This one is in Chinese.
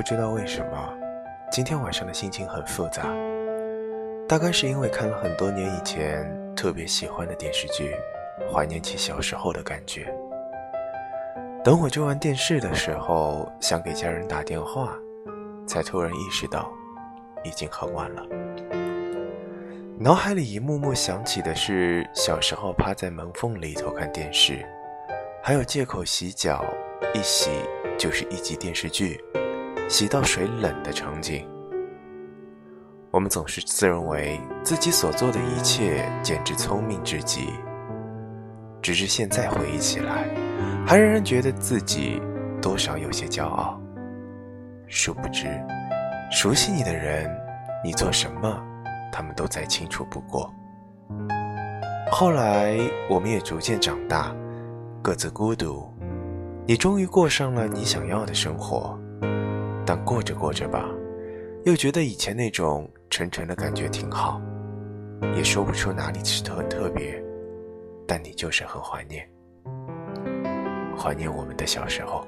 不知道为什么，今天晚上的心情很复杂。大概是因为看了很多年以前特别喜欢的电视剧，怀念起小时候的感觉。等我追完电视的时候，想给家人打电话，才突然意识到，已经很晚了。脑海里一幕幕想起的是小时候趴在门缝里偷看电视，还有借口洗脚，一洗就是一集电视剧。洗到水冷的场景，我们总是自认为自己所做的一切简直聪明至极，只是现在回忆起来，还仍然觉得自己多少有些骄傲。殊不知，熟悉你的人，你做什么，他们都再清楚不过。后来，我们也逐渐长大，各自孤独，你终于过上了你想要的生活。但过着过着吧，又觉得以前那种沉沉的感觉挺好，也说不出哪里是特特别，但你就是很怀念，怀念我们的小时候。